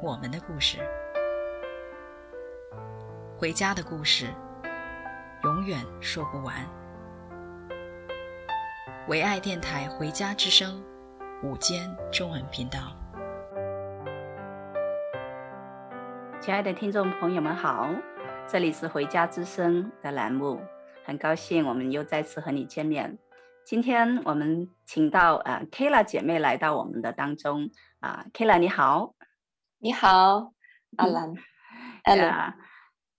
我们的故事，回家的故事。永远说不完。唯爱电台《回家之声》午间中文频道，亲爱的听众朋友们好，这里是《回家之声》的栏目，很高兴我们又再次和你见面。今天我们请到呃 Kayla 姐妹来到我们的当中啊，Kayla 你好，你好，阿兰，阿兰。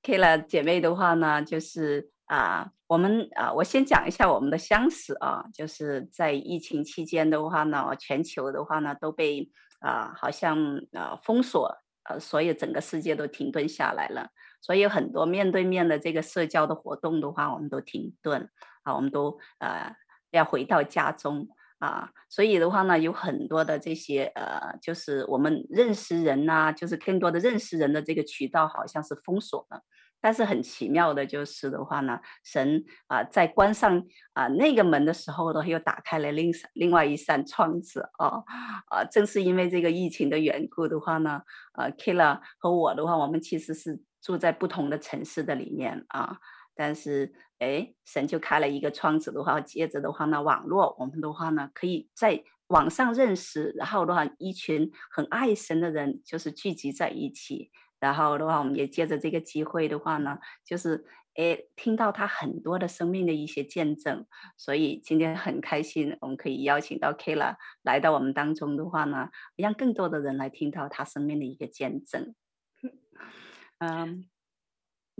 Kayla 姐妹的话呢，就是啊，我们啊，我先讲一下我们的相识啊，就是在疫情期间的话呢，全球的话呢都被啊，好像啊封锁，呃，所以整个世界都停顿下来了，所以很多面对面的这个社交的活动的话，我们都停顿啊，我们都呃要回到家中。啊，所以的话呢，有很多的这些呃，就是我们认识人呐、就是更多的认识人的这个渠道好像是封锁了。但是很奇妙的就是的话呢，神啊，在关上啊那个门的时候呢，又打开了另另外一扇窗子啊啊！正是因为这个疫情的缘故的话呢，呃，Kayla 和我的话，我们其实是住在不同的城市的里面啊。但是，哎，神就开了一个窗子的话，接着的话呢，网络我们的话呢，可以在网上认识，然后的话，一群很爱神的人就是聚集在一起，然后的话，我们也借着这个机会的话呢，就是哎，听到他很多的生命的一些见证，所以今天很开心，我们可以邀请到 Kayla 来到我们当中的话呢，让更多的人来听到他生命的一个见证。嗯。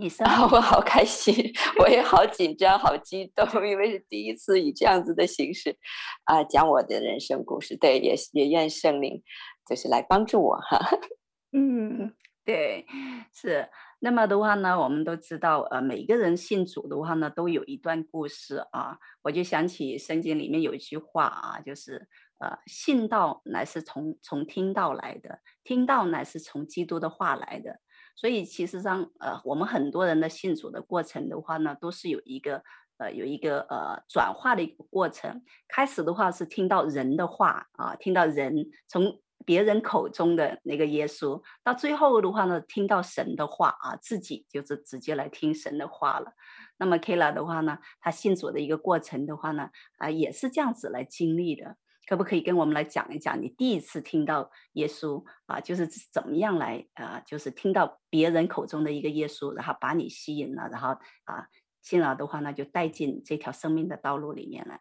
你生，我好开心，我也好紧张，好激动，因为是第一次以这样子的形式啊讲我的人生故事。对，也也愿圣灵就是来帮助我哈。嗯，对，是。那么的话呢，我们都知道，呃，每个人信主的话呢，都有一段故事啊。我就想起圣经里面有一句话啊，就是呃，信道乃是从从听道来的，听道乃是从基督的话来的。所以其实上，呃，我们很多人的信主的过程的话呢，都是有一个，呃，有一个呃转化的一个过程。开始的话是听到人的话啊，听到人从别人口中的那个耶稣，到最后的话呢，听到神的话啊，自己就是直接来听神的话了。那么 Kayla 的话呢，他信主的一个过程的话呢，啊，也是这样子来经历的。可不可以跟我们来讲一讲你第一次听到耶稣啊，就是怎么样来啊，就是听到别人口中的一个耶稣，然后把你吸引了，然后啊，进而的话呢，就带进这条生命的道路里面来。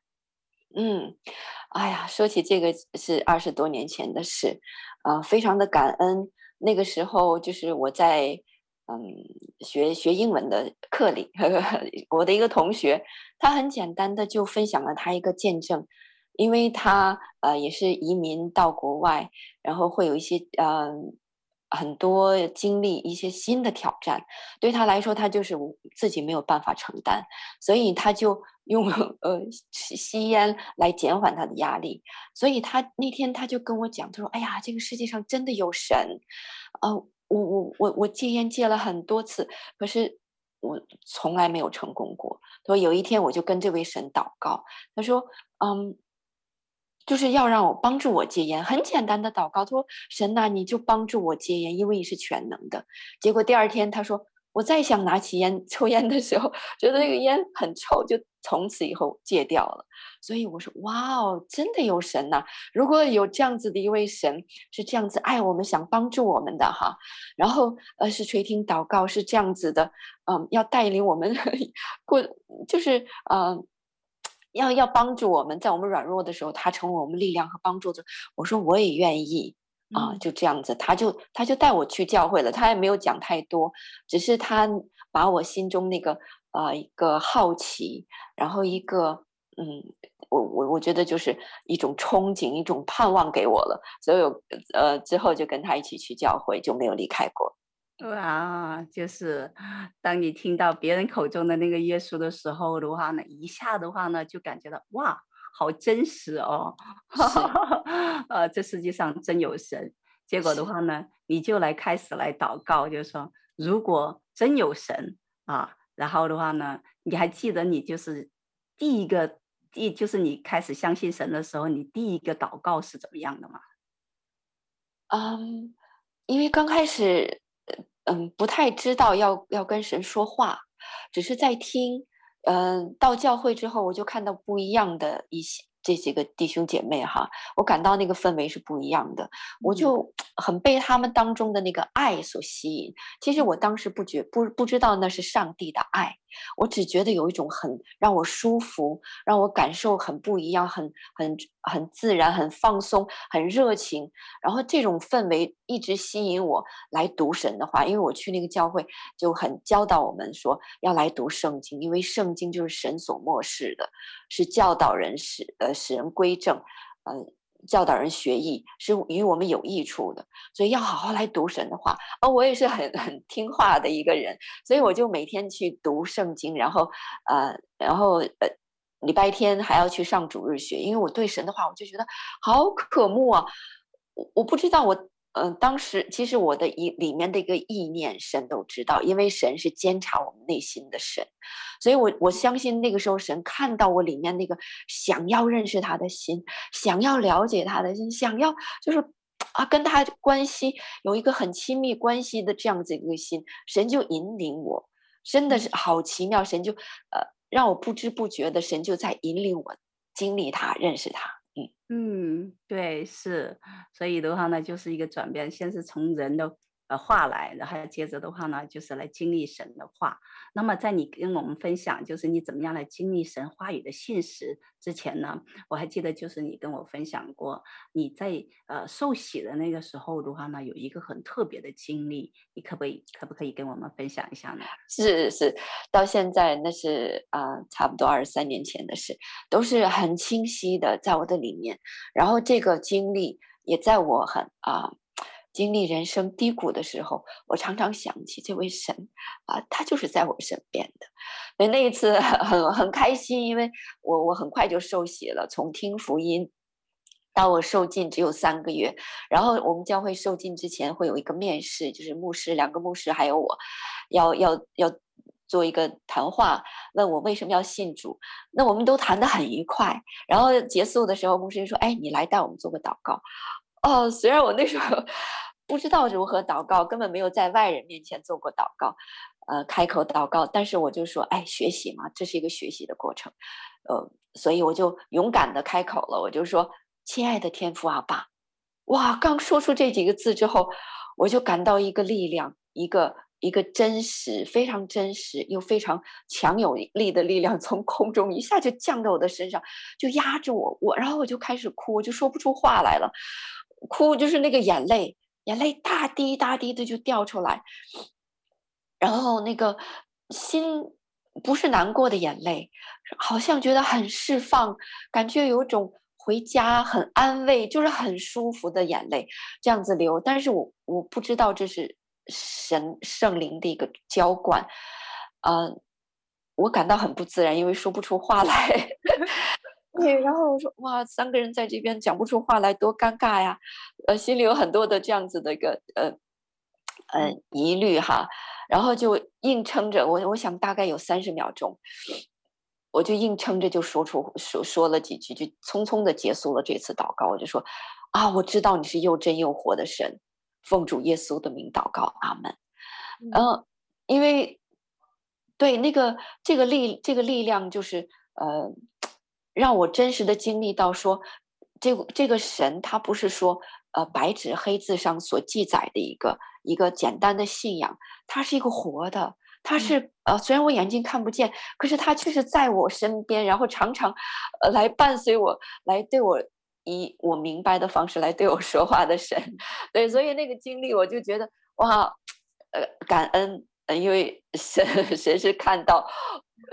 嗯，哎呀，说起这个是二十多年前的事，啊，非常的感恩。那个时候就是我在嗯学学英文的课里呵呵，我的一个同学，他很简单的就分享了他一个见证。因为他呃也是移民到国外，然后会有一些呃很多经历一些新的挑战，对他来说他就是自己没有办法承担，所以他就 用呃吸吸烟来减缓他的压力。所以他那天他就跟我讲，他说：“哎呀，这个世界上真的有神，呃，我我我我戒烟戒了很多次，可是我从来没有成功过。”他说有一天我就跟这位神祷告，他说：“嗯。”就是要让我帮助我戒烟，很简单的祷告，他说：“神呐，你就帮助我戒烟，因为你是全能的。”结果第二天他说：“我再想拿起烟抽烟的时候，觉得那个烟很臭，就从此以后戒掉了。”所以我说：“哇哦，真的有神呐！如果有这样子的一位神，是这样子爱我们，想帮助我们的哈，然后呃是垂听祷告，是这样子的，嗯，要带领我们 过，就是嗯。”要要帮助我们，在我们软弱的时候，他成为我们力量和帮助者。我说我也愿意啊，就这样子，他就他就带我去教会了。他也没有讲太多，只是他把我心中那个呃一个好奇，然后一个嗯，我我我觉得就是一种憧憬，一种盼望给我了，所以我呃之后就跟他一起去教会，就没有离开过。哇，就是当你听到别人口中的那个耶稣的时候的话呢，一下的话呢，就感觉到哇，好真实哦，是呃，这世界上真有神。结果的话呢，你就来开始来祷告，就是说，如果真有神啊，然后的话呢，你还记得你就是第一个第，就是你开始相信神的时候，你第一个祷告是怎么样的吗？嗯，因为刚开始。嗯，不太知道要要跟神说话，只是在听。嗯，到教会之后，我就看到不一样的一些。这几个弟兄姐妹哈，我感到那个氛围是不一样的，我就很被他们当中的那个爱所吸引。其实我当时不觉不不知道那是上帝的爱，我只觉得有一种很让我舒服，让我感受很不一样，很很很自然，很放松，很热情。然后这种氛围一直吸引我来读神的话，因为我去那个教会就很教导我们说要来读圣经，因为圣经就是神所默示的，是教导人使呃。使人归正，呃，教导人学艺，是与我们有益处的，所以要好好来读神的话。哦我也是很 很听话的一个人，所以我就每天去读圣经，然后呃，然后呃，礼拜天还要去上主日学，因为我对神的话，我就觉得好渴慕啊！我我不知道我。嗯，当时其实我的一里面的一个意念，神都知道，因为神是监察我们内心的神，所以我我相信那个时候神看到我里面那个想要认识他的心，想要了解他的心，想要就是啊跟他关系有一个很亲密关系的这样子一个心，神就引领我，真的是好奇妙，神就呃让我不知不觉的神就在引领我经历他，认识他。嗯嗯，对，是，所以的话呢，就是一个转变，先是从人的。呃，话来，然后接着的话呢，就是来经历神的话。那么，在你跟我们分享，就是你怎么样来经历神话语的信实之前呢，我还记得，就是你跟我分享过，你在呃受洗的那个时候的话呢，有一个很特别的经历，你可不可以可不可以跟我们分享一下呢？是是，到现在那是啊、呃，差不多二十三年前的事，都是很清晰的在我的里面。然后这个经历也在我很啊。经历人生低谷的时候，我常常想起这位神啊，他就是在我身边的。所以那一次很很开心，因为我我很快就受洗了。从听福音到我受浸只有三个月。然后我们教会受浸之前会有一个面试，就是牧师两个牧师还有我要要要做一个谈话，问我为什么要信主。那我们都谈得很愉快。然后结束的时候，牧师就说：“哎，你来带我们做个祷告。”哦，虽然我那时候不知道如何祷告，根本没有在外人面前做过祷告，呃，开口祷告，但是我就说，哎，学习嘛，这是一个学习的过程，呃，所以我就勇敢的开口了，我就说，亲爱的天父阿爸，哇，刚说出这几个字之后，我就感到一个力量，一个。一个真实、非常真实又非常强有力的力量从空中一下就降到我的身上，就压着我，我然后我就开始哭，我就说不出话来了，哭就是那个眼泪，眼泪大滴大滴的就掉出来，然后那个心不是难过的眼泪，好像觉得很释放，感觉有种回家很安慰，就是很舒服的眼泪这样子流，但是我我不知道这是。神圣灵的一个浇灌，呃，我感到很不自然，因为说不出话来。对，然后我说哇，三个人在这边讲不出话来，多尴尬呀！呃，心里有很多的这样子的一个呃呃疑虑哈，然后就硬撑着。我我想大概有三十秒钟，我就硬撑着就说出说说了几句，就匆匆的结束了这次祷告。我就说啊，我知道你是又真又活的神。奉主耶稣的名祷告，阿门。嗯、呃，因为对那个这个力这个力量，就是呃，让我真实的经历到说，这个这个神他不是说呃白纸黑字上所记载的一个一个简单的信仰，他是一个活的，他是、嗯、呃虽然我眼睛看不见，可是他却是在我身边，然后常常呃来伴随我，来对我。以我明白的方式来对我说话的神，对，所以那个经历我就觉得哇，呃，感恩，因为神 神是看到，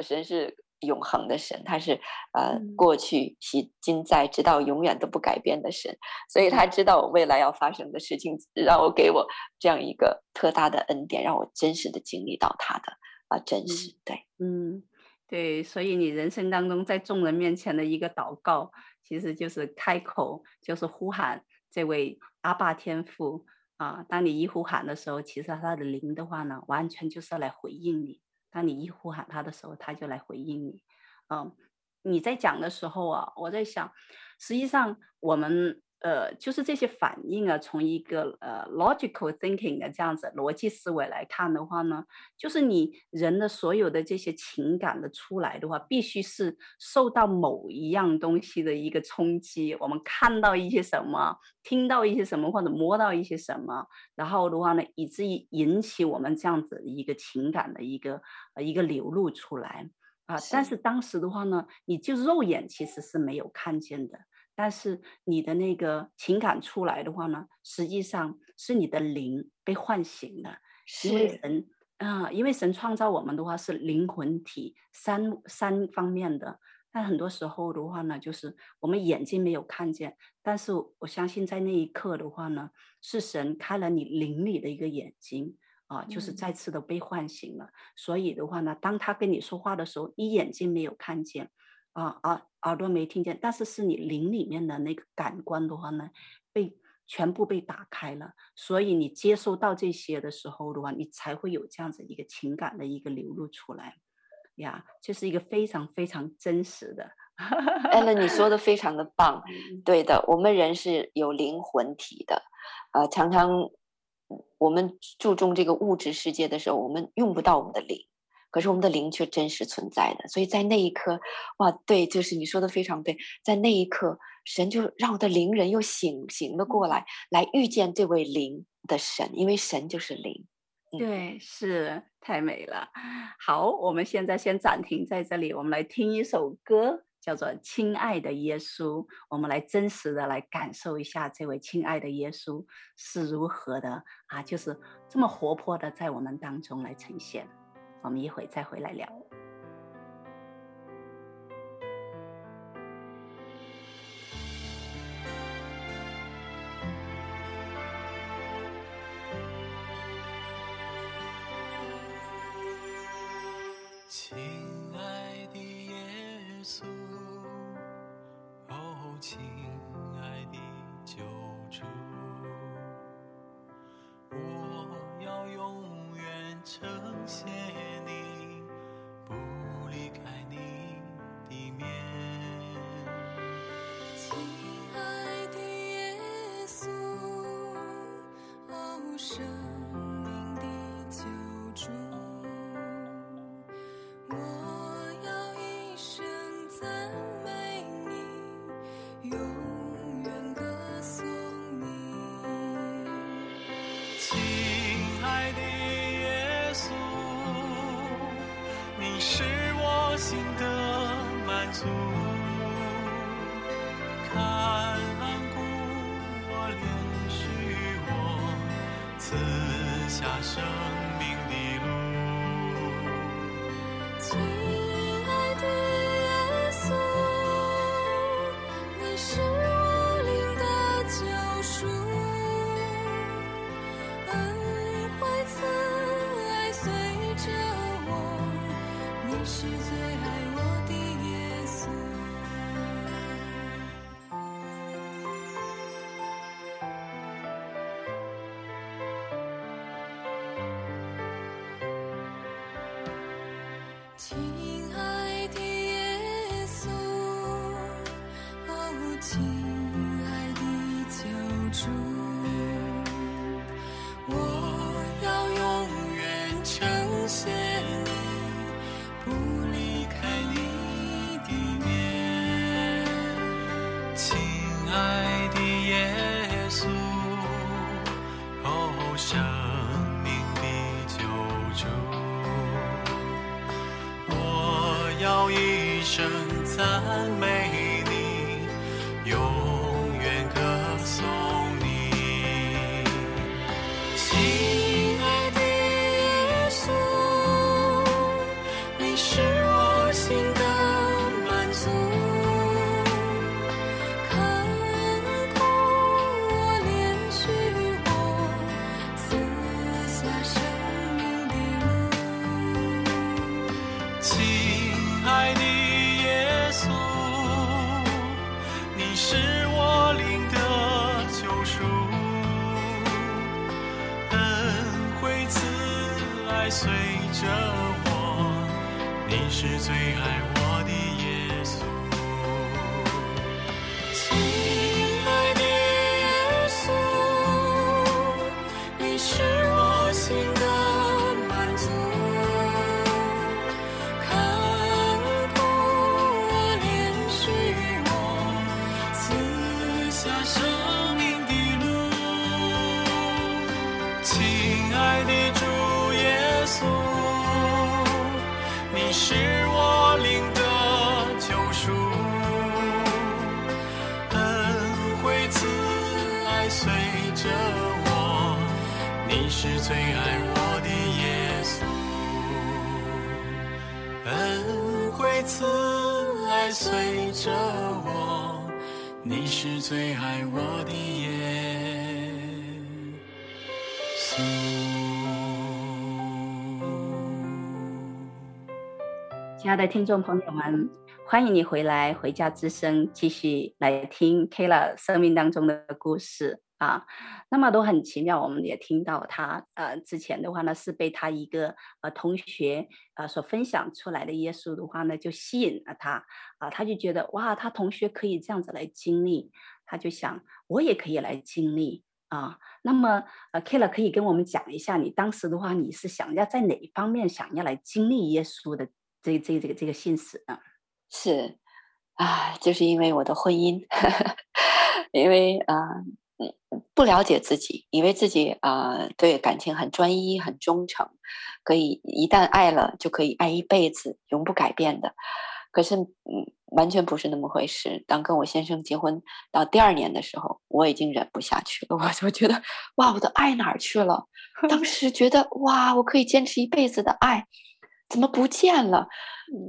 神是永恒的神，他是呃过去、昔、今、在，直到永远都不改变的神，所以他知道我未来要发生的事情，让我给我这样一个特大的恩典，让我真实的经历到他的啊、呃、真实。对，嗯，对，所以你人生当中在众人面前的一个祷告，其实就是开口，就是呼喊这位阿爸天父啊。当你一呼喊的时候，其实他的灵的话呢，完全就是要来回应你。那你一呼喊他的时候，他就来回应你。嗯，你在讲的时候啊，我在想，实际上我们呃，就是这些反应啊，从一个呃 logical thinking 的这样子逻辑思维来看的话呢，就是你人的所有的这些情感的出来的话，必须是受到某一样东西的一个冲击。我们看到一些什么，听到一些什么，或者摸到一些什么，然后的话呢，以至于引起我们这样子一个情感的一个呃一个流露出来。啊，但是当时的话呢，你就肉眼其实是没有看见的，但是你的那个情感出来的话呢，实际上是你的灵被唤醒了。是。因为神啊，因为神创造我们的话是灵魂体三三方面的，但很多时候的话呢，就是我们眼睛没有看见，但是我相信在那一刻的话呢，是神开了你灵里的一个眼睛。啊，就是再次的被唤醒了。嗯、所以的话呢，当他跟你说话的时候，你眼睛没有看见，啊耳耳朵没听见，但是是你灵里面的那个感官的话呢，被全部被打开了。所以你接收到这些的时候的话，你才会有这样子一个情感的一个流露出来。呀，这、就是一个非常非常真实的。Ellen，你说的非常的棒。对的，我们人是有灵魂体的，呃，常常。我们注重这个物质世界的时候，我们用不到我们的灵，可是我们的灵却真实存在的。所以在那一刻，哇，对，就是你说的非常对，在那一刻，神就让我的灵人又醒醒了过来，来遇见这位灵的神，因为神就是灵。对，是太美了。好，我们现在先暂停在这里，我们来听一首歌。叫做亲爱的耶稣，我们来真实的来感受一下这位亲爱的耶稣是如何的啊，就是这么活泼的在我们当中来呈现。我们一会再回来聊。下手亲爱的耶稣哦亲爱的救主我要永远呈现你不离开你的面亲爱的耶稣一声赞美。是我领的救赎恩惠慈爱随着我你是最爱我亲爱的听众朋友们，欢迎你回来《回家之声》，继续来听 Kayla 生命当中的故事啊。那么都很奇妙，我们也听到他呃之前的话呢，是被他一个呃同学呃所分享出来的耶稣的话呢，就吸引了他啊，他就觉得哇，他同学可以这样子来经历，他就想我也可以来经历啊。那么呃，Kayla 可以跟我们讲一下，你当时的话，你是想要在哪一方面想要来经历耶稣的？这这这个这个信使啊，是啊，就是因为我的婚姻，呵呵因为啊，嗯，不了解自己，以为自己啊对感情很专一、很忠诚，可以一旦爱了就可以爱一辈子，永不改变的。可是嗯，完全不是那么回事。当跟我先生结婚到第二年的时候，我已经忍不下去了，我就觉得哇，我的爱哪儿去了？当时觉得哇，我可以坚持一辈子的爱。怎么不见了？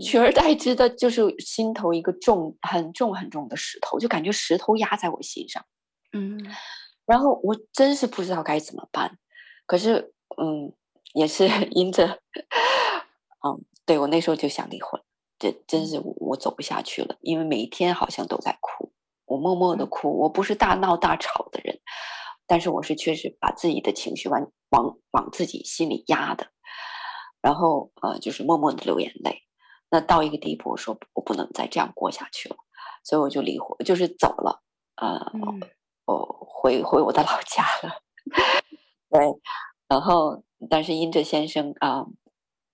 取而代之的就是心头一个重、很重、很重的石头，就感觉石头压在我心上。嗯，然后我真是不知道该怎么办。可是，嗯，也是 因着，嗯，对，我那时候就想离婚，这真是我，我走不下去了，因为每一天好像都在哭，我默默的哭。我不是大闹大吵的人，但是我是确实把自己的情绪往往往自己心里压的。然后呃，就是默默的流眼泪。那到一个地步，我说我不能再这样过下去了，所以我就离婚，就是走了。呃，嗯、我回回我的老家了。对，然后但是因着先生啊、呃，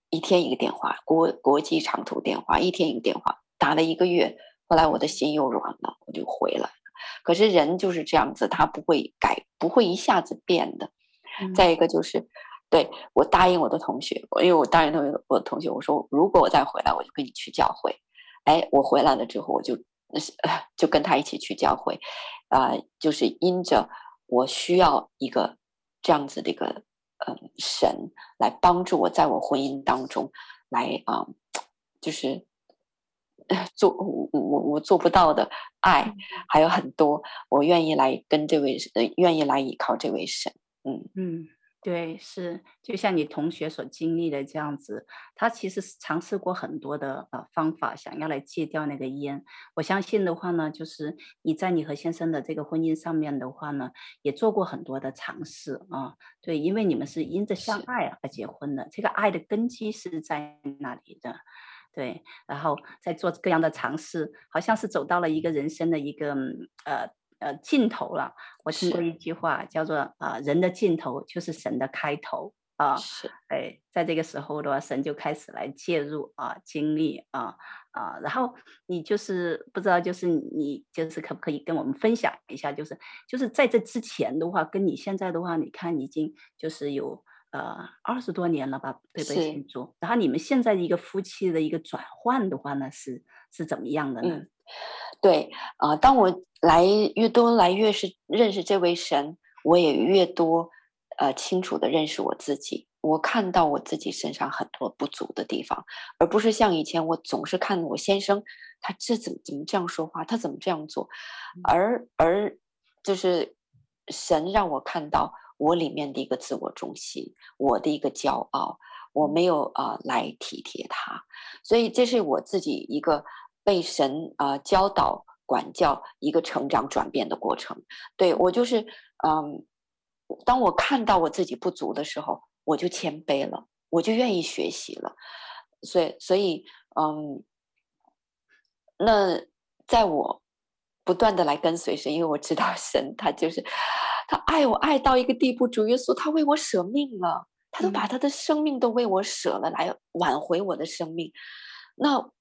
一天一个电话，国国际长途电话，一天一个电话，打了一个月，后来我的心又软了，我就回来了。可是人就是这样子，他不会改，不会一下子变的。嗯、再一个就是。对，我答应我的同学，因为我答应同学，我的同学，我说如果我再回来，我就跟你去教会。哎，我回来了之后，我就 就跟他一起去教会，啊、呃，就是因着我需要一个这样子的一个嗯、呃、神来帮助我，在我婚姻当中来啊、呃，就是 做我我我做不到的爱还有很多，我愿意来跟这位呃愿意来依靠这位神，嗯嗯。对，是就像你同学所经历的这样子，他其实是尝试过很多的呃方法，想要来戒掉那个烟。我相信的话呢，就是你在你和先生的这个婚姻上面的话呢，也做过很多的尝试啊。对，因为你们是因着相爱而结婚的，这个爱的根基是在那里的。对，然后在做各样的尝试，好像是走到了一个人生的一个呃。呃，尽头了。我听过一句话，叫做“啊、呃，人的尽头就是神的开头”啊。是，哎，在这个时候的话，神就开始来介入啊，经历啊啊。然后你就是不知道，就是你就是可不可以跟我们分享一下，就是就是在这之前的话，跟你现在的话，你看已经就是有呃二十多年了吧，对不对？庆祝。然后你们现在一个夫妻的一个转换的话呢，是是怎么样的呢？嗯对啊、呃，当我来越多来越是认识这位神，我也越多呃清楚的认识我自己。我看到我自己身上很多不足的地方，而不是像以前我总是看我先生他这怎么怎么这样说话，他怎么这样做，而而就是神让我看到我里面的一个自我中心，我的一个骄傲，我没有啊、呃、来体贴他，所以这是我自己一个。被神啊、呃、教导管教一个成长转变的过程，对我就是嗯，当我看到我自己不足的时候，我就谦卑了，我就愿意学习了。所以，所以，嗯，那在我不断的来跟随神，因为我知道神他就是他爱我爱到一个地步，主耶稣他为我舍命了，他都把他的生命都为我舍了，来挽回我的生命。那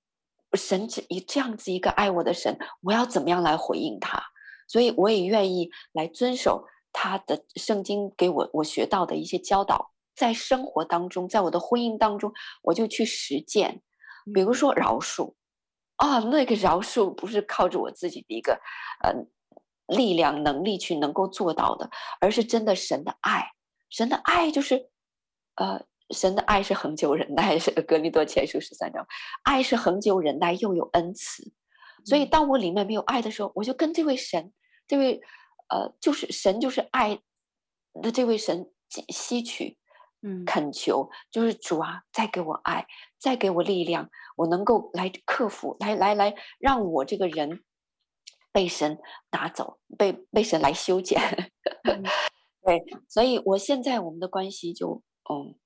神只以这样子一个爱我的神，我要怎么样来回应他？所以我也愿意来遵守他的圣经给我我学到的一些教导。在生活当中，在我的婚姻当中，我就去实践。比如说饶恕，啊，那个饶恕不是靠着我自己的一个呃力量能力去能够做到的，而是真的神的爱。神的爱就是，呃，神的爱是恒久忍耐，是格林多前书十三章，爱是恒久忍耐，又有恩慈。所以当我里面没有爱的时候，我就跟这位神，这位呃，就是神就是爱的这位神吸取。嗯，恳求就是主啊，再给我爱，再给我力量，我能够来克服，来来来，让我这个人被神拿走，被被神来修剪。嗯、对，所以我现在我们的关系就嗯，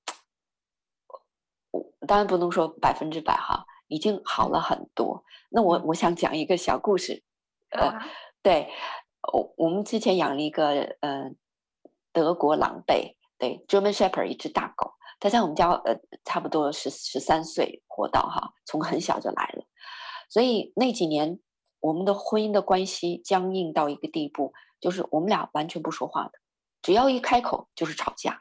我当然不能说百分之百哈，已经好了很多。那我我想讲一个小故事，呃，啊、对，我我们之前养了一个呃德国狼狈。对，German Shepherd 一只大狗，它在我们家呃差不多十十三岁活到哈，从很小就来了，所以那几年我们的婚姻的关系僵硬到一个地步，就是我们俩完全不说话的，只要一开口就是吵架，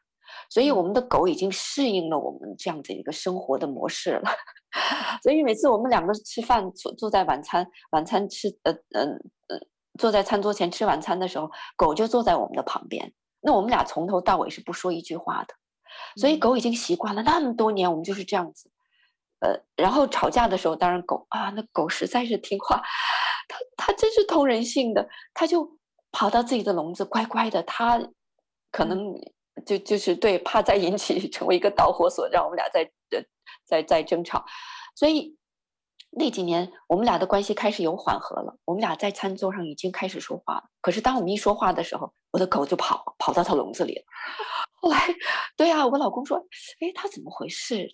所以我们的狗已经适应了我们这样子一个生活的模式了，所以每次我们两个吃饭坐坐在晚餐晚餐吃呃呃呃坐在餐桌前吃晚餐的时候，狗就坐在我们的旁边。那我们俩从头到尾是不说一句话的，所以。狗已经习惯了那么多年，我们就是这样子。呃，然后吵架的时候，当然狗啊，那狗实在是听话，它它真是通人性的，他就跑到自己的笼子，乖乖的。他可能就就是对，怕再引起 成为一个导火索，让我们俩在在在在争吵，所以。那几年，我们俩的关系开始有缓和了。我们俩在餐桌上已经开始说话了。可是当我们一说话的时候，我的狗就跑跑到他笼子里了。后来，对啊，我老公说：“哎，他怎么回事？”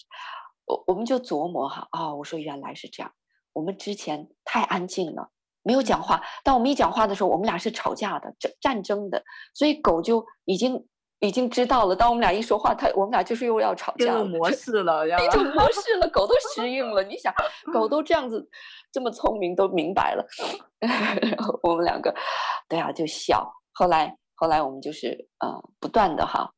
我我们就琢磨哈啊、哦，我说原来是这样。我们之前太安静了，没有讲话。当我们一讲话的时候，我们俩是吵架的、战战争的，所以狗就已经。已经知道了，当我们俩一说话，它我们俩就是又要吵架了，模式了，一种模 式了，狗都适应了。你想，狗都这样子，这么聪明，都明白了。我们两个，对啊，就笑。后来，后来我们就是呃，不断的哈。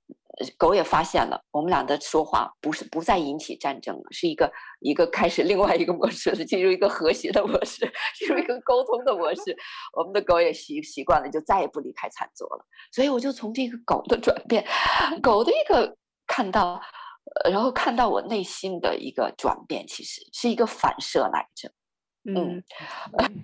狗也发现了，我们俩的说话不是不再引起战争了，是一个一个开始另外一个模式，是进入一个和谐的模式，进入一个沟通的模式。我们的狗也习习惯了，就再也不离开餐桌了。所以我就从这个狗的转变，狗的一个看到，然后看到我内心的一个转变，其实是一个反射来着。嗯。嗯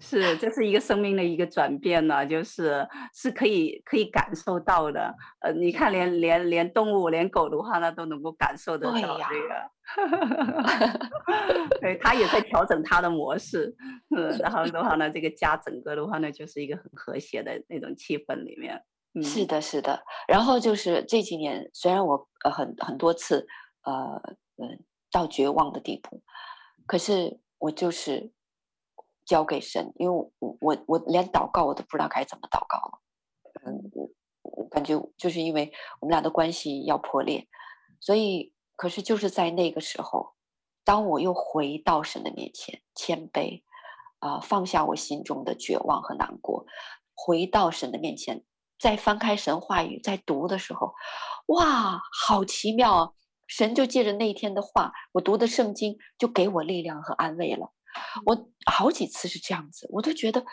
是，这是一个生命的一个转变呢，就是是可以可以感受到的。呃，你看连，连连连动物，连狗的话呢，都能够感受得到这个。对，他也在调整他的模式。嗯，然后的话呢，这个家整个的话呢，就是一个很和谐的那种气氛里面。嗯，是的，是的。然后就是这几年，虽然我呃很很多次呃嗯到绝望的地步，可是我就是。交给神，因为我我我连祷告我都不知道该怎么祷告了，嗯，我感觉就是因为我们俩的关系要破裂，所以可是就是在那个时候，当我又回到神的面前，谦卑，啊、放下我心中的绝望和难过，回到神的面前，再翻开神话语，在读的时候，哇，好奇妙啊！神就借着那一天的话，我读的圣经就给我力量和安慰了。我好几次是这样子，我都觉得，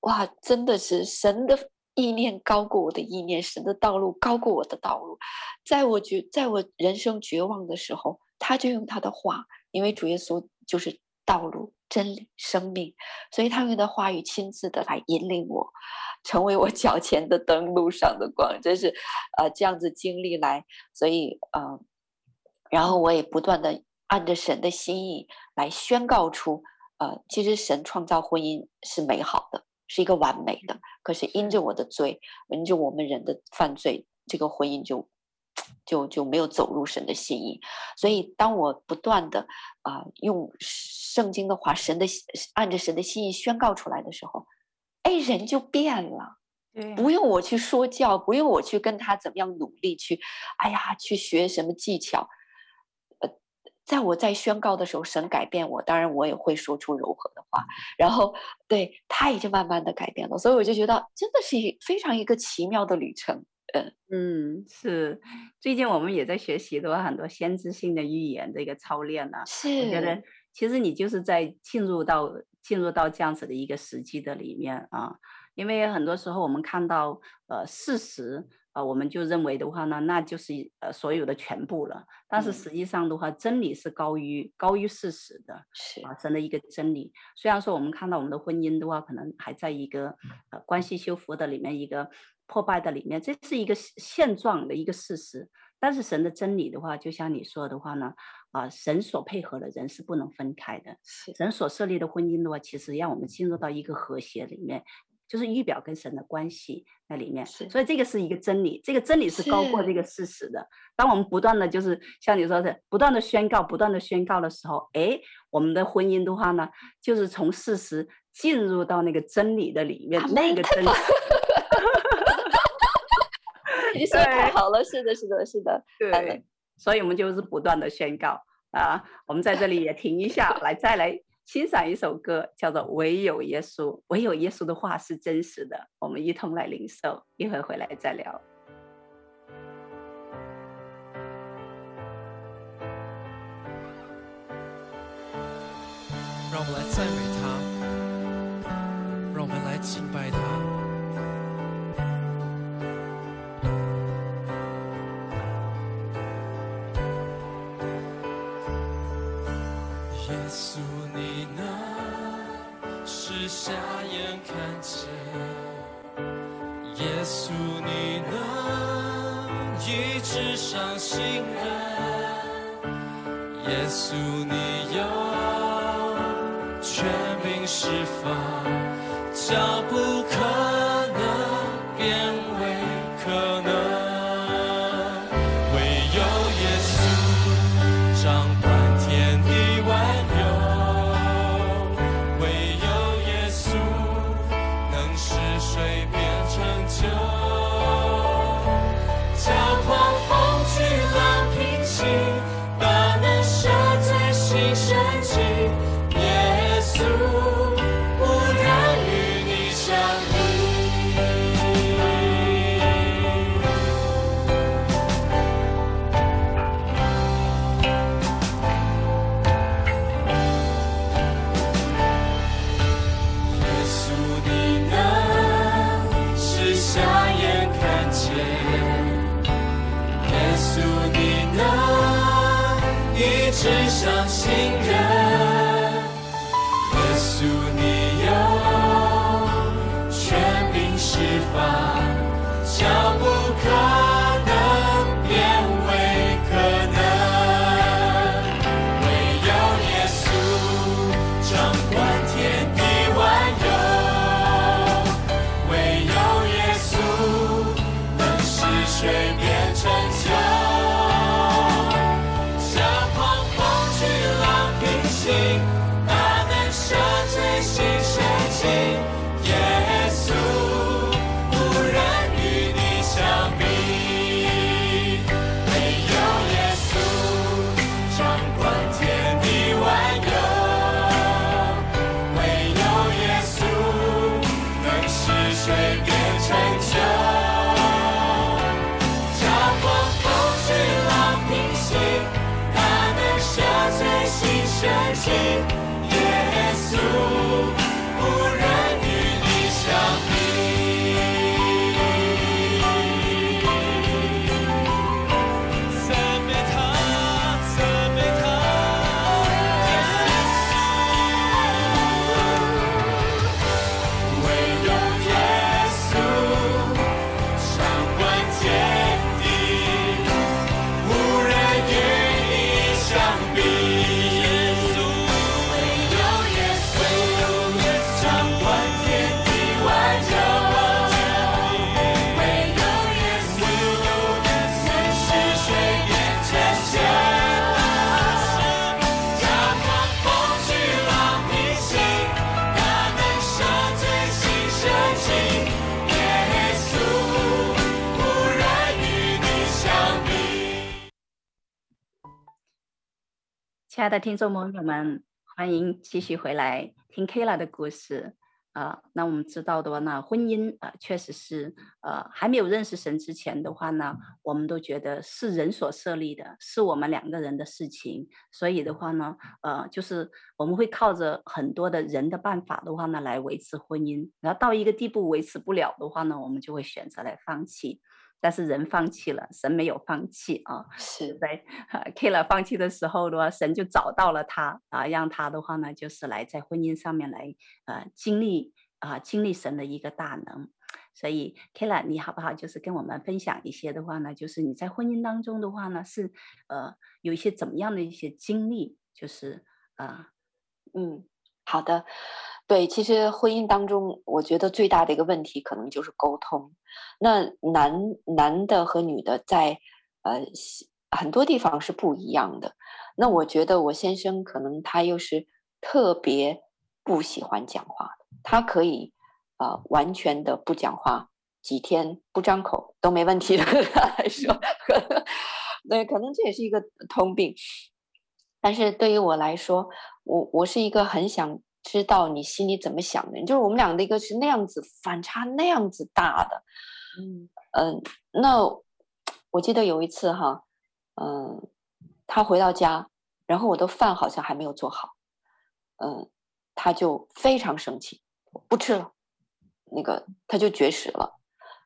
哇，真的是神的意念高过我的意念，神的道路高过我的道路。在我绝，在我人生绝望的时候，他就用他的话，因为主耶稣就是道路、真理、生命，所以他用的话语亲自的来引领我，成为我脚前的灯，路上的光。真是，呃，这样子经历来，所以，嗯、呃，然后我也不断的。按着神的心意来宣告出，呃，其实神创造婚姻是美好的，是一个完美的。可是因着我的罪，因着我们人的犯罪，这个婚姻就就就没有走入神的心意。所以当我不断的啊、呃、用圣经的话，神的按着神的心意宣告出来的时候，哎，人就变了。不用我去说教，不用我去跟他怎么样努力去，哎呀，去学什么技巧。呃，在我在宣告的时候，神改变我，当然我也会说出柔和的话。然后，对，他已经慢慢的改变了。所以我就觉得，真的是一非常一个奇妙的旅程。嗯嗯，是。最近我们也在学习的很多先知性的预言的一个操练呢。是。我觉得，其实你就是在进入到进入到这样子的一个时机的里面啊。因为很多时候我们看到呃事实，呃我们就认为的话呢，那就是呃所有的全部了。但是实际上的话，嗯、真理是高于高于事实的，是啊，神的一个真理。虽然说我们看到我们的婚姻的话，可能还在一个呃关系修复的里面，一个破败的里面，这是一个现状的一个事实。但是神的真理的话，就像你说的话呢，啊、呃，神所配合的人是不能分开的。是神所设立的婚姻的话，其实让我们进入到一个和谐里面。就是预表跟神的关系在里面，所以这个是一个真理，这个真理是高过这个事实的。当我们不断的就是像你说的，不断的宣告，不断的宣告的时候，哎，我们的婚姻的话呢，就是从事实进入到那个真理的里面，那个真理。你说太好了，是的，是的，是的，对。所以我们就是不断的宣告啊，我们在这里也停一下，来再来。欣赏一首歌，叫做《唯有耶稣》，唯有耶稣的话是真实的，我们一同来领受，一会回来再聊。只瞎眼看见耶稣，你能医治伤心人？耶稣，你有全名释放，脚步可。亲爱的听众朋友们，欢迎继续回来听 Kayla 的故事。啊，那我们知道的话呢，婚姻啊，确实是呃，还没有认识神之前的话呢，我们都觉得是人所设立的，是我们两个人的事情。所以的话呢，呃，就是我们会靠着很多的人的办法的话呢，来维持婚姻。然后到一个地步维持不了的话呢，我们就会选择来放弃。但是人放弃了，神没有放弃啊！是在 Kayla 放弃的时候的话，神就找到了他啊，让他的话呢，就是来在婚姻上面来呃经历啊经历神的一个大能。所以 Kayla，你好不好？就是跟我们分享一些的话呢，就是你在婚姻当中的话呢，是呃有一些怎么样的一些经历？就是啊、呃，嗯，好的。对，其实婚姻当中，我觉得最大的一个问题可能就是沟通。那男男的和女的在呃很多地方是不一样的。那我觉得我先生可能他又是特别不喜欢讲话的，他可以呃完全的不讲话，几天不张口都没问题的。他来说，对，可能这也是一个通病。但是对于我来说，我我是一个很想。知道你心里怎么想的，就是我们俩的一个是那样子反差那样子大的，嗯。嗯、呃，那我记得有一次哈，嗯、呃，他回到家，然后我的饭好像还没有做好，嗯、呃，他就非常生气，不吃了，那个他就绝食了，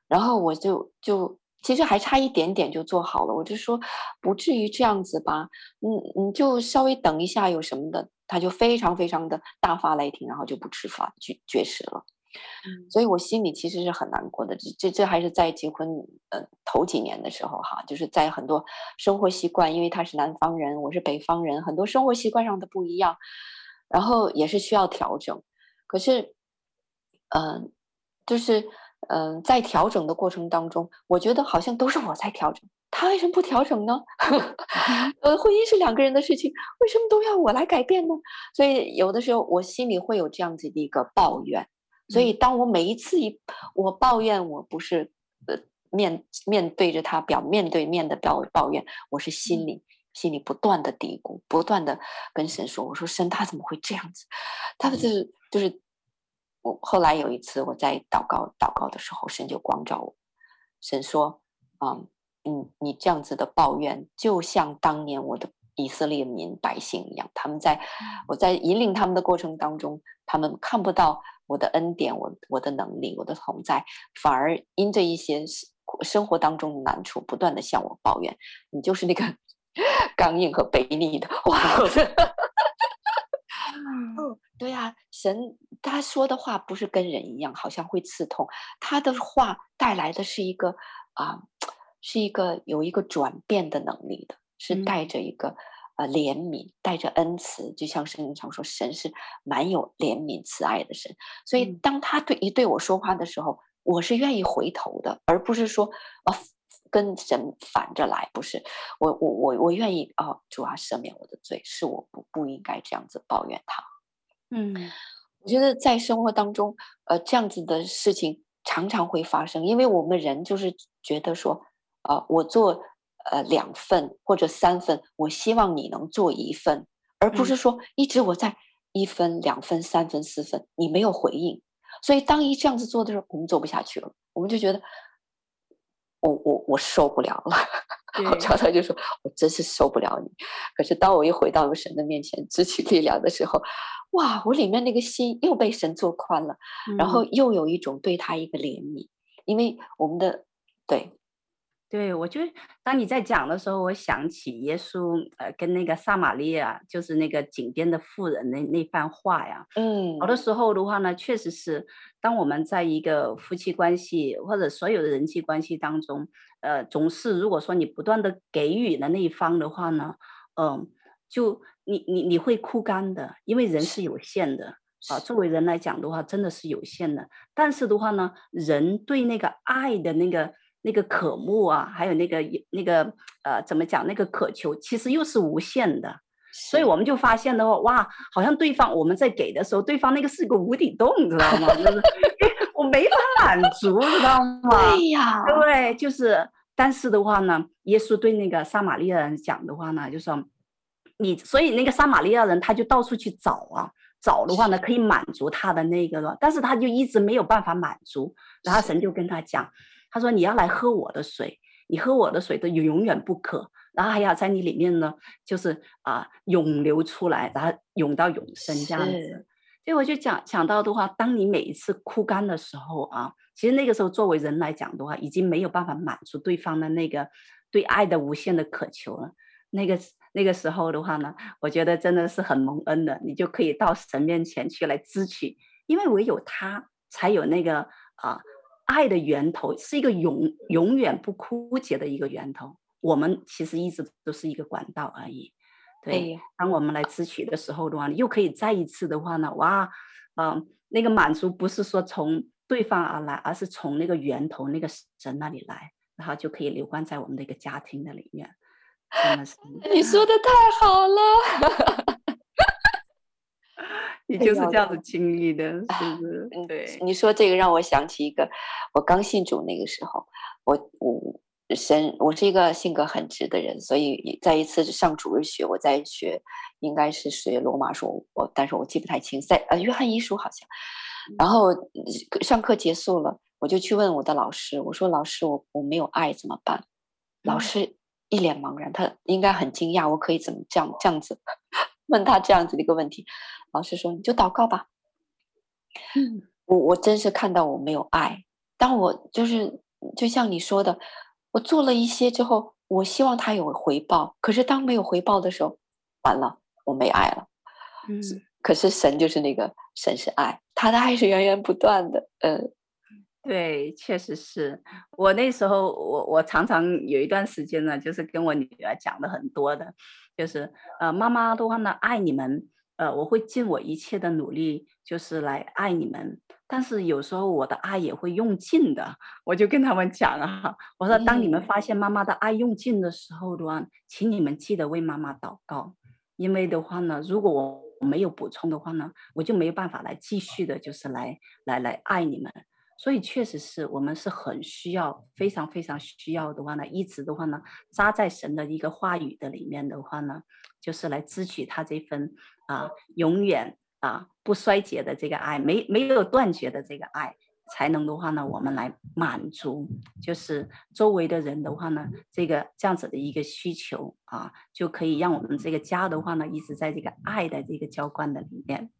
然后我就就其实还差一点点就做好了，我就说不至于这样子吧，嗯，你就稍微等一下有什么的。他就非常非常的大发雷霆，然后就不吃饭，绝绝食了。嗯，所以我心里其实是很难过的。这这这还是在结婚呃头几年的时候哈，就是在很多生活习惯，因为他是南方人，我是北方人，很多生活习惯上的不一样，然后也是需要调整。可是，嗯、呃，就是嗯、呃，在调整的过程当中，我觉得好像都是我在调整。他为什么不调整呢？呃，婚姻是两个人的事情，为什么都要我来改变呢？所以有的时候我心里会有这样子的一个抱怨。所以当我每一次一我抱怨，我不是呃面面对着他表面对面的抱抱怨，我是心里心里不断的嘀咕，不断的跟神说：“我说神，他怎么会这样子？他就是就是我。”后来有一次我在祷告祷告的时候，神就光照我，神说：“嗯。”你，你这样子的抱怨，就像当年我的以色列民百姓一样，他们在我在引领他们的过程当中，他们看不到我的恩典，我我的能力，我的同在，反而因着一些生活当中的难处，不断的向我抱怨。你就是那个 刚硬和卑劣的，哇！哦，对啊，神他说的话不是跟人一样，好像会刺痛，他的话带来的是一个啊。是一个有一个转变的能力的，是带着一个呃怜悯，带着恩慈，就像圣经常说，神是蛮有怜悯慈爱的神。所以当他对一对我说话的时候，我是愿意回头的，而不是说啊跟神反着来。不是，我我我我愿意啊，主啊赦免我的罪，是我不不应该这样子抱怨他。嗯，我觉得在生活当中，呃，这样子的事情常常会发生，因为我们人就是觉得说。啊、呃，我做呃两份或者三份，我希望你能做一份，而不是说一直我在一分、两分、三分、四分，你没有回应。所以当一这样子做的时候，我们做不下去了，我们就觉得我我我受不了了。我常常就说，我真是受不了你。可是当我一回到神的面前，支取力量的时候，哇，我里面那个心又被神做宽了，嗯、然后又有一种对他一个怜悯，因为我们的对。对，我就当你在讲的时候，我想起耶稣呃跟那个撒玛利亚，就是那个井边的妇人那那番话呀。嗯，好的时候的话呢，确实是当我们在一个夫妻关系或者所有的人际关系当中，呃，总是如果说你不断的给予的那一方的话呢，嗯、呃，就你你你会枯干的，因为人是有限的啊。作为人来讲的话，真的是有限的。但是的话呢，人对那个爱的那个。那个渴慕啊，还有那个那个呃，怎么讲？那个渴求其实又是无限的，所以我们就发现的话，哇，好像对方我们在给的时候，对方那个是个无底洞，知道吗？就是我没法满足，知道吗？对呀，对，就是。但是的话呢，耶稣对那个撒玛利亚人讲的话呢，就说你所以那个撒玛利亚人他就到处去找啊，找的话呢可以满足他的那个了，但是他就一直没有办法满足，然后神就跟他讲，他说你要来喝我的水，你喝我的水都永远不渴，然后还要在你里面呢，就是啊涌流出来，然后涌到永生这样子。所以我就讲想到的话，当你每一次枯干的时候啊，其实那个时候作为人来讲的话，已经没有办法满足对方的那个对爱的无限的渴求了，那个。那个时候的话呢，我觉得真的是很蒙恩的，你就可以到神面前去来支取，因为唯有他才有那个啊爱的源头，是一个永永远不枯竭的一个源头。我们其实一直都是一个管道而已。对，当我们来支取的时候的话，又可以再一次的话呢，哇，嗯、呃，那个满足不是说从对方而来，而是从那个源头那个神那里来，然后就可以流灌在我们的一个家庭的里面。真的是，你说的太好了，你就是这样子经历的，是不是？对，你说这个让我想起一个，我刚信主那个时候，我我神，我是一个性格很直的人，所以在一次上主日学，我在学，应该是学罗马书，我但是我记不太清，在呃约翰一书好像，然后上课结束了，我就去问我的老师，我说老师，我我没有爱怎么办？老师。嗯一脸茫然，他应该很惊讶，我可以怎么这样这样子问他这样子的一个问题？老师说：“你就祷告吧。”嗯，我我真是看到我没有爱，当我就是就像你说的，我做了一些之后，我希望他有回报，可是当没有回报的时候，完了，我没爱了。嗯，可是神就是那个神是爱，他的爱是源源不断的。嗯。对，确实是我那时候，我我常常有一段时间呢，就是跟我女儿讲的很多的，就是呃，妈妈的话呢，爱你们，呃，我会尽我一切的努力，就是来爱你们。但是有时候我的爱也会用尽的，我就跟他们讲啊，我说当你们发现妈妈的爱用尽的时候的话，请你们记得为妈妈祷告，因为的话呢，如果我没有补充的话呢，我就没有办法来继续的，就是来来来爱你们。所以确实是我们是很需要，非常非常需要的话呢，一直的话呢，扎在神的一个话语的里面的话呢，就是来支取他这份啊永远啊不衰竭的这个爱，没没有断绝的这个爱，才能的话呢，我们来满足，就是周围的人的话呢，这个这样子的一个需求啊，就可以让我们这个家的话呢，一直在这个爱的这个浇灌的里面，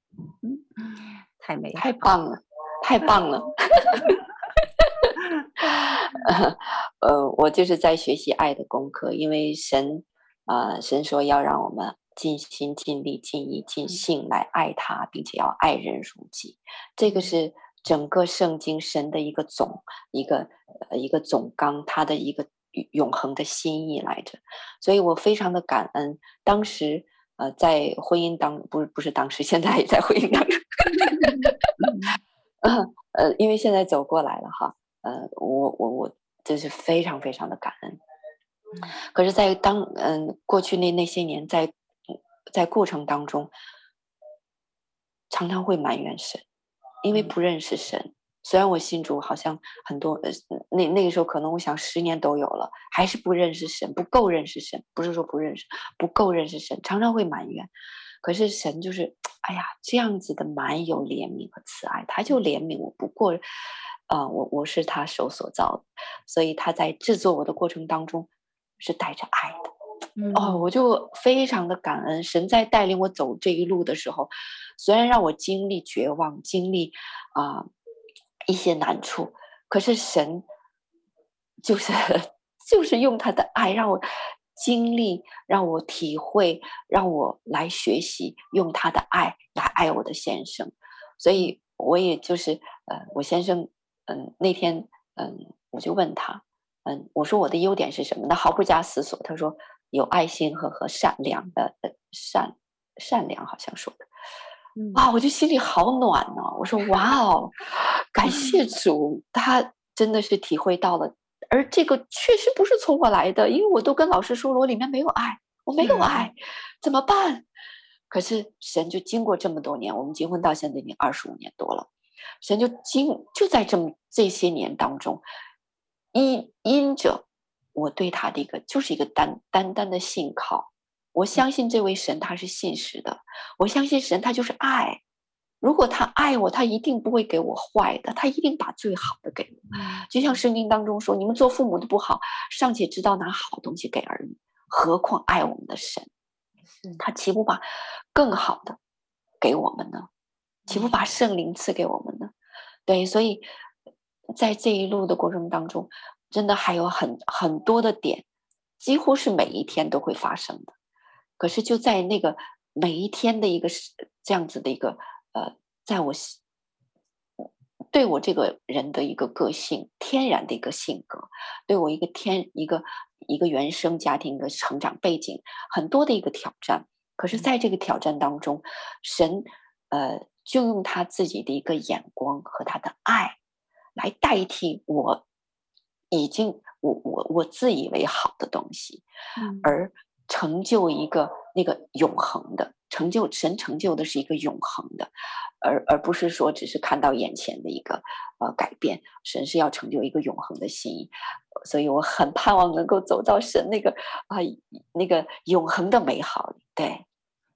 嗯，太美，太棒了。太棒了，呃，我就是在学习爱的功课，因为神啊、呃，神说要让我们尽心、尽力、尽意、尽性来爱他，并且要爱人如己。这个是整个圣经神的一个总一个呃一个总纲，他的一个永恒的心意来着。所以我非常的感恩，当时呃在婚姻当不是不是当时，现在也在婚姻当中。呃，因为现在走过来了哈，呃，我我我真是非常非常的感恩。可是，在当嗯、呃、过去那那些年在，在在过程当中，常常会埋怨神，因为不认识神。虽然我信主，好像很多呃那那个时候可能我想十年都有了，还是不认识神，不够认识神。不是说不认识，不够认识神，常常会埋怨。可是神就是。哎呀，这样子的蛮有怜悯和慈爱，他就怜悯我。不过，啊、呃，我我是他手所造的，所以他在制作我的过程当中是带着爱的。嗯、哦，我就非常的感恩神在带领我走这一路的时候，虽然让我经历绝望，经历啊、呃、一些难处，可是神就是 就是用他的爱让我。经历让我体会，让我来学习，用他的爱来爱我的先生，所以我也就是呃，我先生嗯那天嗯我就问他嗯我说我的优点是什么？他毫不加思索，他说有爱心和和善良的善善良，好像说的啊，我就心里好暖呢、哦。我说哇哦，感谢主，他真的是体会到了。而这个确实不是从我来的，因为我都跟老师说了，我里面没有爱，我没有爱，怎么办？可是神就经过这么多年，我们结婚到现在已经二十五年多了，神就经就在这么这些年当中，因因着我对他的一个就是一个单单单的信靠，我相信这位神他是信实的，我相信神他就是爱。如果他爱我，他一定不会给我坏的，他一定把最好的给我。就像圣经当中说：“你们做父母的不好，尚且知道拿好东西给儿女，何况爱我们的神？他岂不把更好的给我们呢？岂不把圣灵赐给我们呢？”对，所以在这一路的过程当中，真的还有很很多的点，几乎是每一天都会发生的。可是就在那个每一天的一个这样子的一个。呃，在我对我这个人的一个个性，天然的一个性格，对我一个天一个一个原生家庭的成长背景，很多的一个挑战。可是，在这个挑战当中，神呃，就用他自己的一个眼光和他的爱，来代替我已经我我我自以为好的东西，而成就一个那个永恒的。成就神成就的是一个永恒的，而而不是说只是看到眼前的一个呃改变。神是要成就一个永恒的心意，所以我很盼望能够走到神那个啊、呃、那个永恒的美好里。对，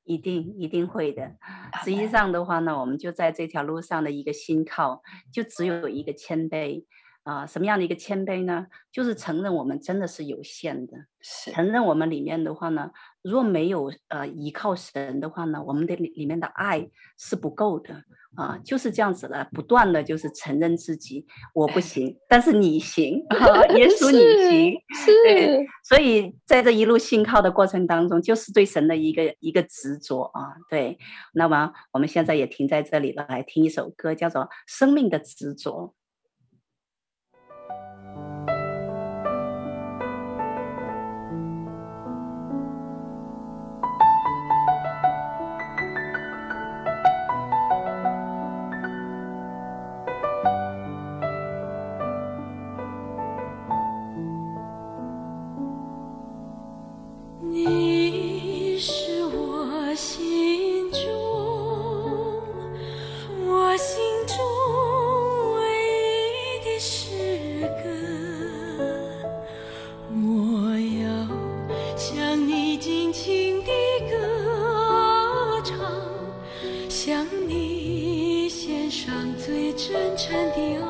一定一定会的。实际上的话呢，我们就在这条路上的一个心靠，就只有一个谦卑。啊，什么样的一个谦卑呢？就是承认我们真的是有限的，是承认我们里面的话呢，如果没有呃依靠神的话呢，我们的里里面的爱是不够的啊，就是这样子的，不断的就是承认自己我不行，但是你行，啊、耶稣你行，是，对，所以在这一路信靠的过程当中，就是对神的一个一个执着啊，对。那么我们现在也停在这里了，来听一首歌，叫做《生命的执着》。沉的哦。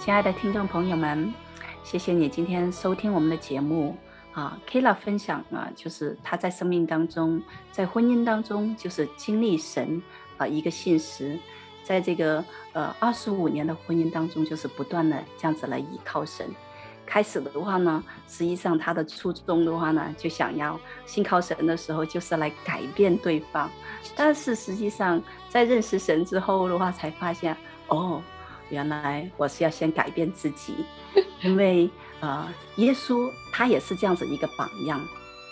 亲爱的听众朋友们，谢谢你今天收听我们的节目啊。Kayla 分享啊，就是他在生命当中，在婚姻当中，就是经历神啊一个信实，在这个呃二十五年的婚姻当中，就是不断的这样子来依靠神。开始的话呢，实际上他的初衷的话呢，就想要信靠神的时候，就是来改变对方。但是实际上在认识神之后的话，才发现哦。原来我是要先改变自己，因为呃，耶稣他也是这样子一个榜样。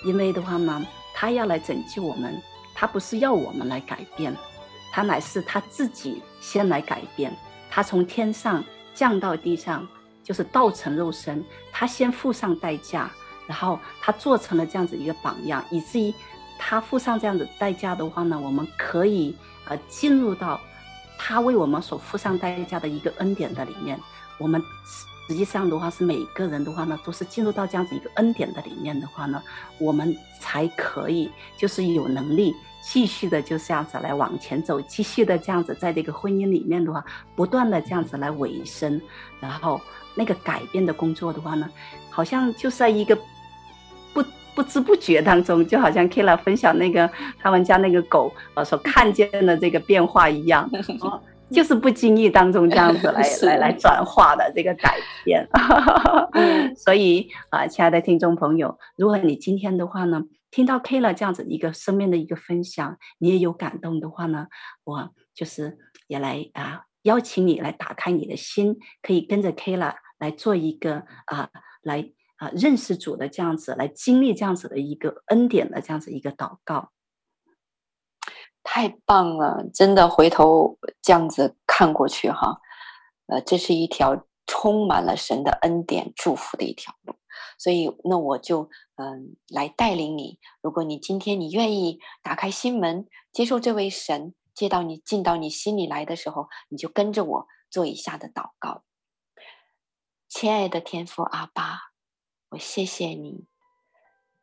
因为的话呢，他要来拯救我们，他不是要我们来改变，他乃是他自己先来改变。他从天上降到地上，就是道成肉身，他先付上代价，然后他做成了这样子一个榜样，以至于他付上这样子代价的话呢，我们可以呃进入到。他为我们所付上代价的一个恩典的里面，我们实际上的话是每个人的话呢，都是进入到这样子一个恩典的里面的话呢，我们才可以就是有能力继续的就这样子来往前走，继续的这样子在这个婚姻里面的话，不断的这样子来维生，然后那个改变的工作的话呢，好像就是在一个。不知不觉当中，就好像 Kayla 分享那个他们家那个狗呃所看见的这个变化一样，哦，就是不经意当中这样子来 来来转化的这个改变。所以啊，亲爱的听众朋友，如果你今天的话呢，听到 Kayla 这样子一个生命的一个分享，你也有感动的话呢，我就是也来啊邀请你来打开你的心，可以跟着 Kayla 来做一个啊来。啊，认识主的这样子，来经历这样子的一个恩典的这样子一个祷告，太棒了！真的回头这样子看过去哈，呃，这是一条充满了神的恩典祝福的一条路。所以，那我就嗯、来带领你。如果你今天你愿意打开心门，接受这位神接到你进到你心里来的时候，你就跟着我做以下的祷告。亲爱的天父阿爸。我谢谢你，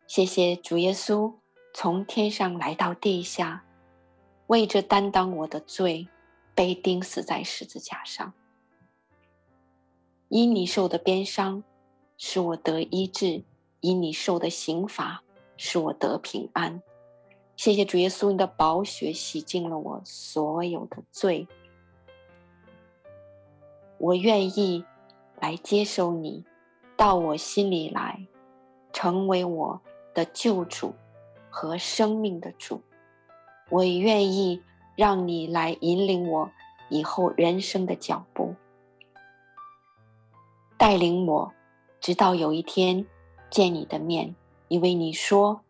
谢谢主耶稣从天上来到地下，为着担当我的罪，被钉死在十字架上。因你受的鞭伤，使我得医治；因你受的刑罚，使我得平安。谢谢主耶稣，你的宝血洗净了我所有的罪。我愿意来接受你。到我心里来，成为我的救主和生命的主。我愿意让你来引领我以后人生的脚步，带领我，直到有一天见你的面，因为你说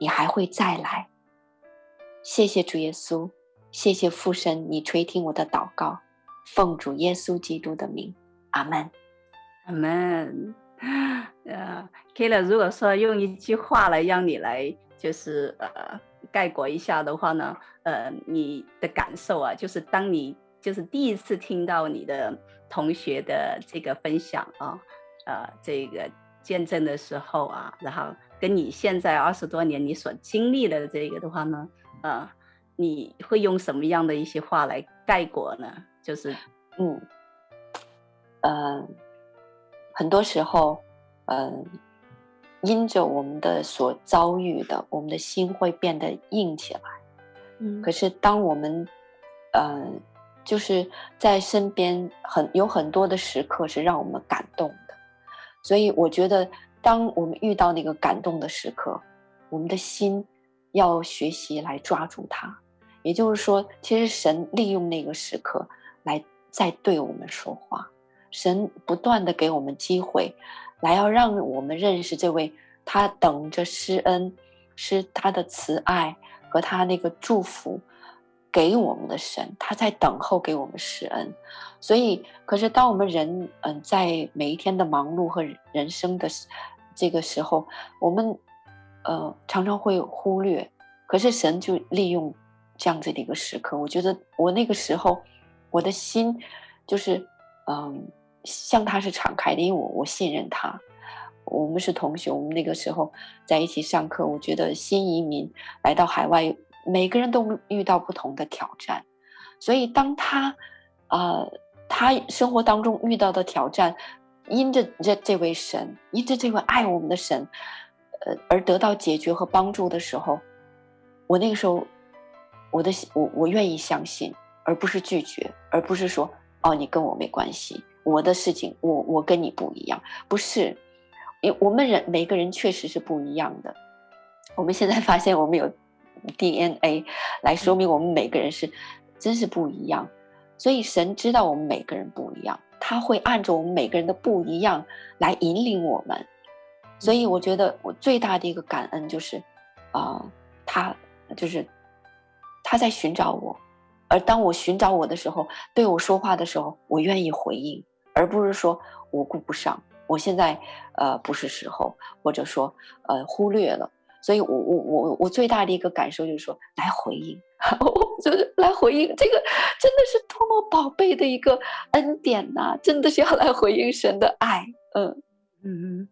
你还会再来。谢谢主耶稣，谢谢父神，你垂听我的祷告，奉主耶稣基督的名，阿门，阿门。呃，Kayla，如果说用一句话来让你来就是呃概括一下的话呢，呃，你的感受啊，就是当你就是第一次听到你的同学的这个分享啊，呃，这个见证的时候啊，然后跟你现在二十多年你所经历的这个的话呢，呃，你会用什么样的一些话来概括呢？就是，嗯，呃。很多时候，嗯，因着我们的所遭遇的，我们的心会变得硬起来。嗯，可是当我们，嗯，就是在身边很有很多的时刻是让我们感动的，所以我觉得，当我们遇到那个感动的时刻，我们的心要学习来抓住它。也就是说，其实神利用那个时刻来再对我们说话。神不断的给我们机会，来要让我们认识这位他等着施恩，是他的慈爱和他那个祝福给我们的神，他在等候给我们施恩。所以，可是当我们人嗯在每一天的忙碌和人生的这个时候，我们呃常常会忽略。可是神就利用这样子的一个时刻，我觉得我那个时候我的心就是嗯。向他是敞开的，因为我我信任他。我们是同学，我们那个时候在一起上课。我觉得新移民来到海外，每个人都遇到不同的挑战。所以当他，呃，他生活当中遇到的挑战，因着这这位神，因着这位爱我们的神，呃，而得到解决和帮助的时候，我那个时候，我的我我愿意相信，而不是拒绝，而不是说哦，你跟我没关系，我的事情我我跟你不一样，不是，因我们人每个人确实是不一样的。我们现在发现我们有 DNA 来说明我们每个人是真是不一样，所以神知道我们每个人不一样，他会按照我们每个人的不一样来引领我们。所以我觉得我最大的一个感恩就是，啊、他。就是他在寻找我，而当我寻找我的时候，对我说话的时候，我愿意回应，而不是说我顾不上，我现在呃不是时候，或者说呃忽略了。所以我我我我最大的一个感受就是说，来回应，就是来回应，这个真的是多么宝贝的一个恩典呐、真的是要来回应神的爱。嗯嗯，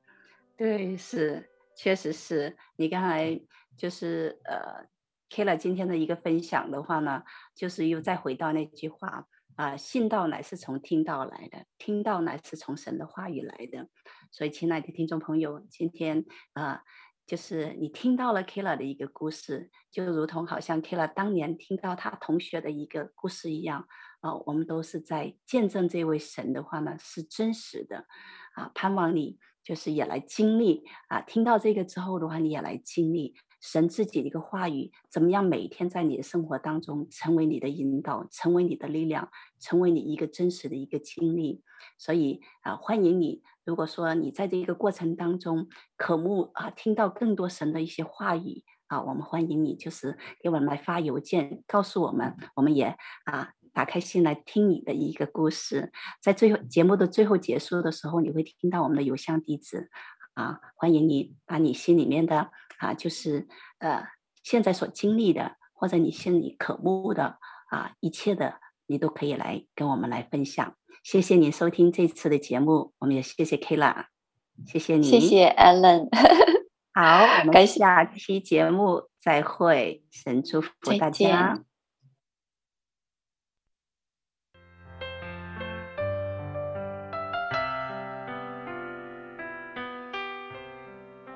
对，是，确实是你刚才就是呃。Kayla 今天的一个分享的话呢，就是又再回到那句话啊，信道乃是从听道来的，听道乃是从神的话语来的。所以，亲爱的听众朋友，今天啊，就是你听到了 Kayla 的一个故事，就如同好像 Kayla 当年听到他同学的一个故事一样啊，我们都是在见证这位神的话呢是真实的啊，盼望你就是也来经历啊，听到这个之后的话，你也来经历。神自己的一个话语，怎么样每天在你的生活当中成为你的引导，成为你的力量，成为你一个真实的一个经历。所以啊，欢迎你。如果说你在这个过程当中渴慕啊，听到更多神的一些话语啊，我们欢迎你，就是给我们来发邮件告诉我们，我们也啊打开心来听你的一个故事。在最后节目的最后结束的时候，你会听到我们的邮箱地址啊，欢迎你把你心里面的。啊，就是呃，现在所经历的，或者你心里渴慕的啊，一切的，你都可以来跟我们来分享。谢谢您收听这次的节目，我们也谢谢 Kayla，谢谢你，谢谢 Alan。好，我 们下期节目再会，神祝福大家。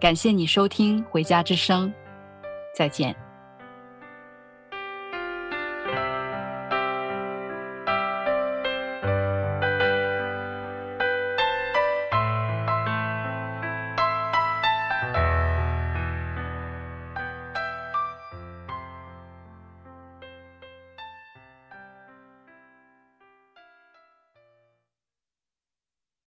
感谢你收听《回家之声》，再见。